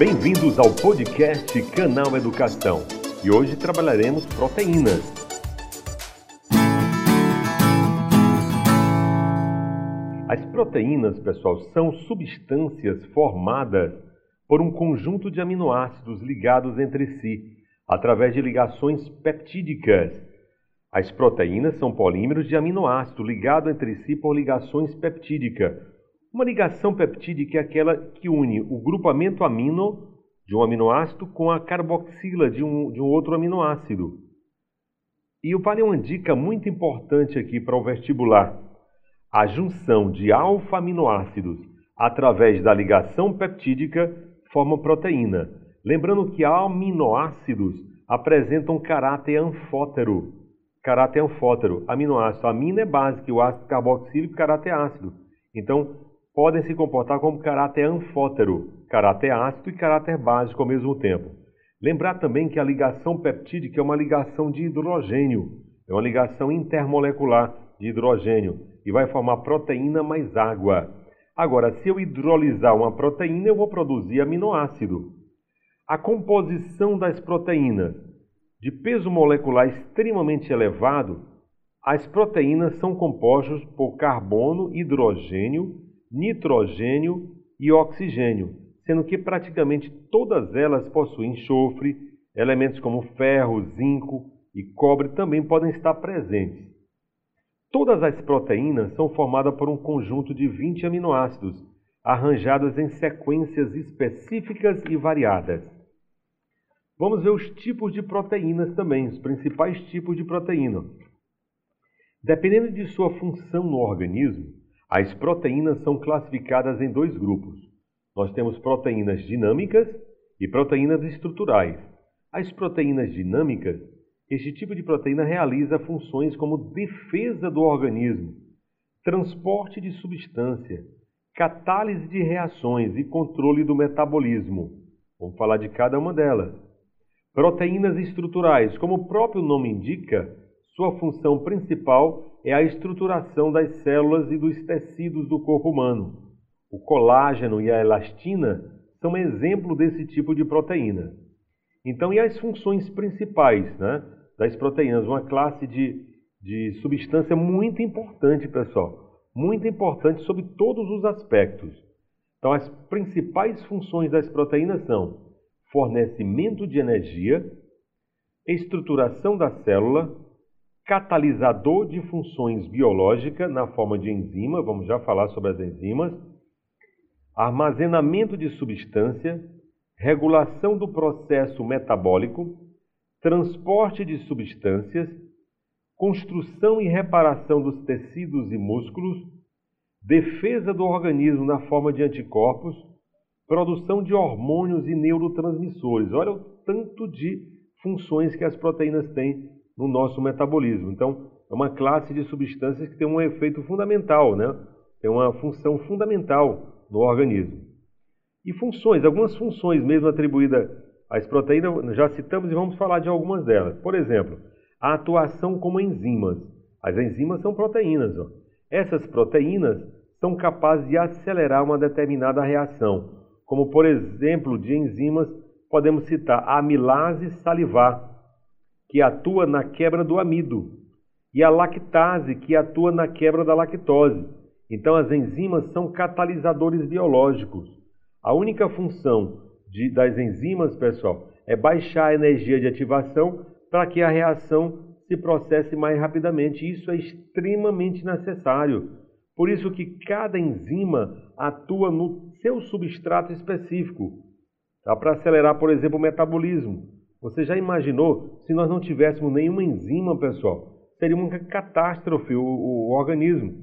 Bem-vindos ao podcast Canal Educação. E hoje trabalharemos proteínas. As proteínas, pessoal, são substâncias formadas por um conjunto de aminoácidos ligados entre si através de ligações peptídicas. As proteínas são polímeros de aminoácido ligados entre si por ligações peptídicas. Uma ligação peptídica é aquela que une o grupamento amino de um aminoácido com a carboxila de um, de um outro aminoácido. E o vale uma dica muito importante aqui para o vestibular. A junção de alfa-aminoácidos através da ligação peptídica forma proteína. Lembrando que aminoácidos apresentam caráter anfótero. Caráter anfótero, aminoácido. Amino é básico, o ácido carboxílico, caráter ácido. Então, podem se comportar como caráter anfótero, caráter ácido e caráter básico ao mesmo tempo. Lembrar também que a ligação peptídica é uma ligação de hidrogênio, é uma ligação intermolecular de hidrogênio e vai formar proteína mais água. Agora, se eu hidrolisar uma proteína, eu vou produzir aminoácido. A composição das proteínas de peso molecular extremamente elevado, as proteínas são compostas por carbono, hidrogênio, nitrogênio e oxigênio, sendo que praticamente todas elas possuem enxofre, elementos como ferro, zinco e cobre também podem estar presentes. Todas as proteínas são formadas por um conjunto de 20 aminoácidos, arranjados em sequências específicas e variadas. Vamos ver os tipos de proteínas também, os principais tipos de proteína. Dependendo de sua função no organismo, as proteínas são classificadas em dois grupos. Nós temos proteínas dinâmicas e proteínas estruturais. As proteínas dinâmicas, este tipo de proteína realiza funções como defesa do organismo, transporte de substância, catálise de reações e controle do metabolismo. Vamos falar de cada uma delas. Proteínas estruturais, como o próprio nome indica, sua função principal é a estruturação das células e dos tecidos do corpo humano. O colágeno e a elastina são exemplo desse tipo de proteína. Então, e as funções principais né, das proteínas? Uma classe de, de substância muito importante, pessoal. Muito importante sobre todos os aspectos. Então, as principais funções das proteínas são fornecimento de energia, estruturação da célula, catalisador de funções biológicas na forma de enzima, vamos já falar sobre as enzimas, armazenamento de substância, regulação do processo metabólico, transporte de substâncias, construção e reparação dos tecidos e músculos, defesa do organismo na forma de anticorpos, produção de hormônios e neurotransmissores. Olha o tanto de funções que as proteínas têm no nosso metabolismo. Então, é uma classe de substâncias que tem um efeito fundamental, né? Tem uma função fundamental no organismo. E funções, algumas funções mesmo atribuídas às proteínas, já citamos e vamos falar de algumas delas. Por exemplo, a atuação como enzimas. As enzimas são proteínas. Ó. Essas proteínas são capazes de acelerar uma determinada reação como por exemplo de enzimas, podemos citar a amilase salivar, que atua na quebra do amido, e a lactase, que atua na quebra da lactose. Então, as enzimas são catalisadores biológicos. A única função de, das enzimas, pessoal, é baixar a energia de ativação para que a reação se processe mais rapidamente. Isso é extremamente necessário. Por isso que cada enzima atua no seu substrato específico, para acelerar, por exemplo, o metabolismo. Você já imaginou se nós não tivéssemos nenhuma enzima, pessoal? Seria uma catástrofe o, o, organismo.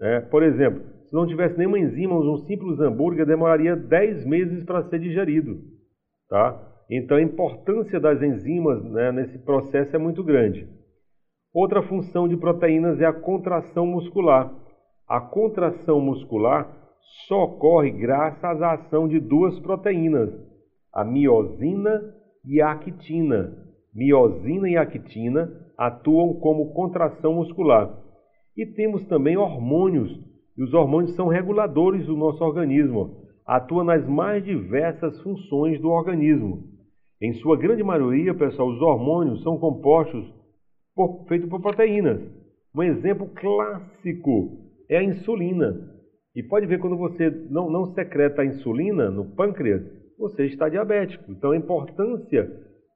É, por exemplo, se não tivesse nenhuma enzima, um simples hambúrguer demoraria 10 meses para ser digerido. Tá? Então a importância das enzimas né, nesse processo é muito grande. Outra função de proteínas é a contração muscular. A contração muscular só ocorre graças à ação de duas proteínas, a miosina e a actina. Miosina e actina atuam como contração muscular. E temos também hormônios, e os hormônios são reguladores do nosso organismo. atua nas mais diversas funções do organismo. Em sua grande maioria, pessoal, os hormônios são compostos por, feitos por proteínas. Um exemplo clássico é a insulina. E pode ver quando você não, não secreta a insulina no pâncreas, você está diabético. Então a importância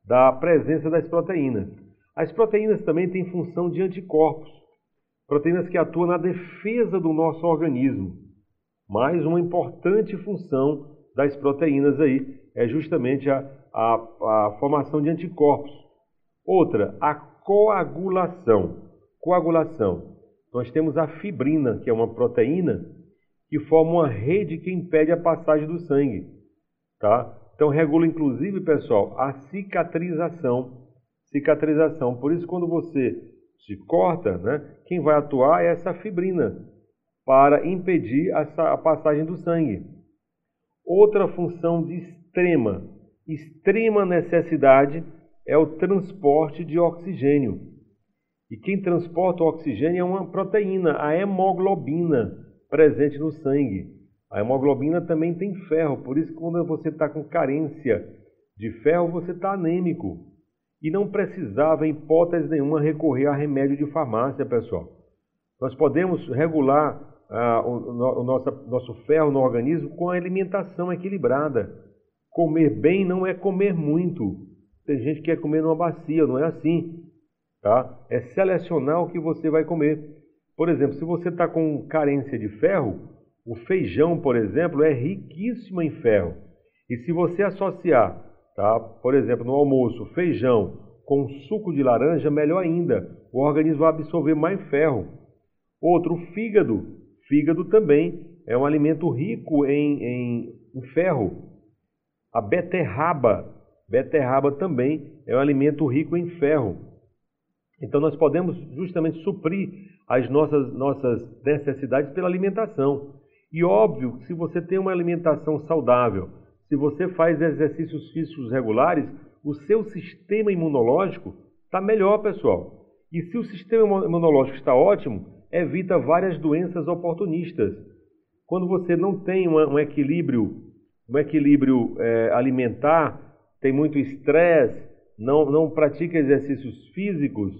da presença das proteínas. As proteínas também têm função de anticorpos, proteínas que atuam na defesa do nosso organismo. Mais uma importante função das proteínas aí é justamente a, a, a formação de anticorpos. Outra, a coagulação. Coagulação. Nós temos a fibrina, que é uma proteína que forma uma rede que impede a passagem do sangue. Tá? Então regula inclusive, pessoal, a cicatrização. Cicatrização. Por isso, quando você se corta, né, quem vai atuar é essa fibrina para impedir a passagem do sangue. Outra função de extrema, extrema necessidade é o transporte de oxigênio. E quem transporta o oxigênio é uma proteína, a hemoglobina, presente no sangue. A hemoglobina também tem ferro, por isso quando você está com carência de ferro, você está anêmico. E não precisava, em hipótese nenhuma, recorrer a remédio de farmácia, pessoal. Nós podemos regular ah, o, o nosso, nosso ferro no organismo com a alimentação equilibrada. Comer bem não é comer muito. Tem gente que quer comer numa bacia, não é assim. Tá? É selecionar o que você vai comer. Por exemplo, se você está com carência de ferro, o feijão, por exemplo, é riquíssimo em ferro. E se você associar, tá, por exemplo, no almoço, feijão com suco de laranja, melhor ainda. O organismo vai absorver mais ferro. Outro, fígado. Fígado também é um alimento rico em, em, em ferro. A beterraba. Beterraba também é um alimento rico em ferro. Então nós podemos justamente suprir as nossas, nossas necessidades pela alimentação. E óbvio, se você tem uma alimentação saudável, se você faz exercícios físicos regulares, o seu sistema imunológico está melhor, pessoal. E se o sistema imunológico está ótimo, evita várias doenças oportunistas. Quando você não tem um equilíbrio, um equilíbrio é, alimentar, tem muito estresse, não, não pratica exercícios físicos,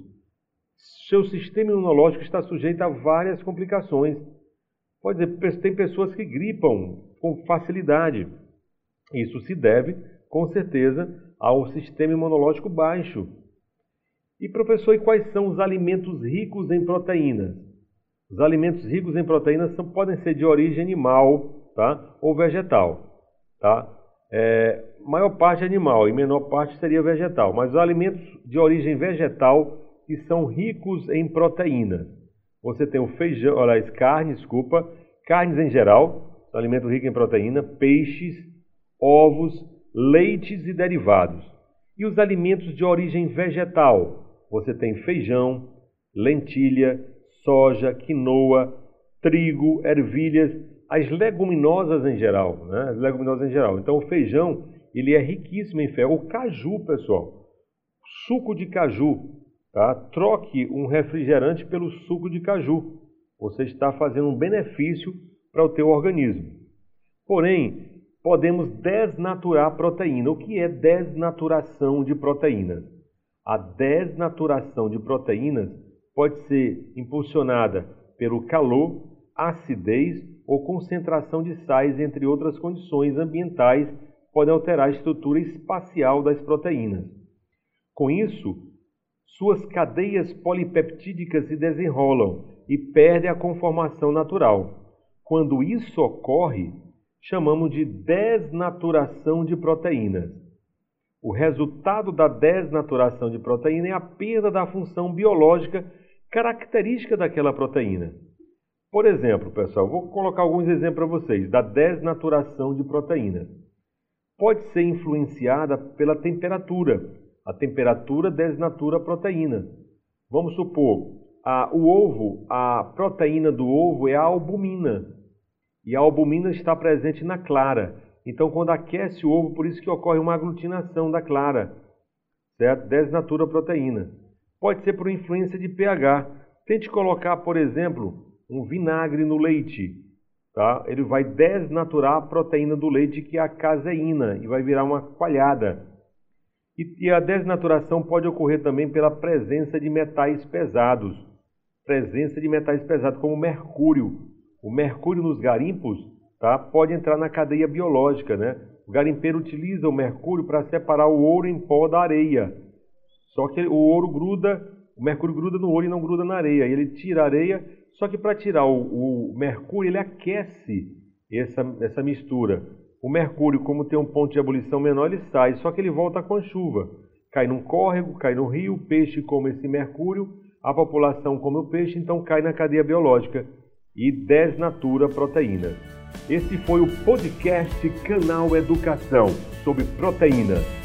seu sistema imunológico está sujeito a várias complicações. Pode dizer, tem pessoas que gripam com facilidade. Isso se deve, com certeza, ao sistema imunológico baixo. E professor, e quais são os alimentos ricos em proteínas? Os alimentos ricos em proteínas são, podem ser de origem animal tá? ou vegetal. Tá? É, maior parte animal e menor parte seria vegetal, mas os alimentos de origem vegetal que são ricos em proteínas. Você tem o feijão, olha, carne, desculpa, carnes em geral, alimento rico em proteína, peixes, ovos, leites e derivados. E os alimentos de origem vegetal, você tem feijão, lentilha, soja, quinoa, trigo, ervilhas, as leguminosas em geral, né? As leguminosas em geral. Então o feijão, ele é riquíssimo em ferro. O caju, pessoal, suco de caju, Tá? Troque um refrigerante pelo suco de caju. Você está fazendo um benefício para o teu organismo. Porém, podemos desnaturar proteína. O que é desnaturação de proteínas? A desnaturação de proteínas pode ser impulsionada pelo calor, acidez ou concentração de sais, entre outras condições ambientais, podem alterar a estrutura espacial das proteínas. Com isso, suas cadeias polipeptídicas se desenrolam e perdem a conformação natural. Quando isso ocorre, chamamos de desnaturação de proteínas. O resultado da desnaturação de proteína é a perda da função biológica característica daquela proteína. Por exemplo, pessoal, vou colocar alguns exemplos para vocês da desnaturação de proteínas. Pode ser influenciada pela temperatura, a temperatura desnatura a proteína. Vamos supor, a, o ovo, a proteína do ovo é a albumina. E a albumina está presente na clara. Então, quando aquece o ovo, por isso que ocorre uma aglutinação da clara. Certo? Desnatura a proteína. Pode ser por influência de pH. Tente colocar, por exemplo, um vinagre no leite. tá? ele vai desnaturar a proteína do leite, que é a caseína, e vai virar uma coalhada. E, e a desnaturação pode ocorrer também pela presença de metais pesados. Presença de metais pesados, como mercúrio. O mercúrio nos garimpos tá, pode entrar na cadeia biológica. Né? O garimpeiro utiliza o mercúrio para separar o ouro em pó da areia. Só que o ouro gruda, o mercúrio gruda no ouro e não gruda na areia. Ele tira a areia, só que para tirar o, o mercúrio, ele aquece essa, essa mistura. O mercúrio, como tem um ponto de ebulição menor, ele sai, só que ele volta com a chuva. Cai num córrego, cai no rio, o peixe come esse mercúrio, a população come o peixe, então cai na cadeia biológica e desnatura proteínas. Esse foi o podcast Canal Educação sobre proteínas.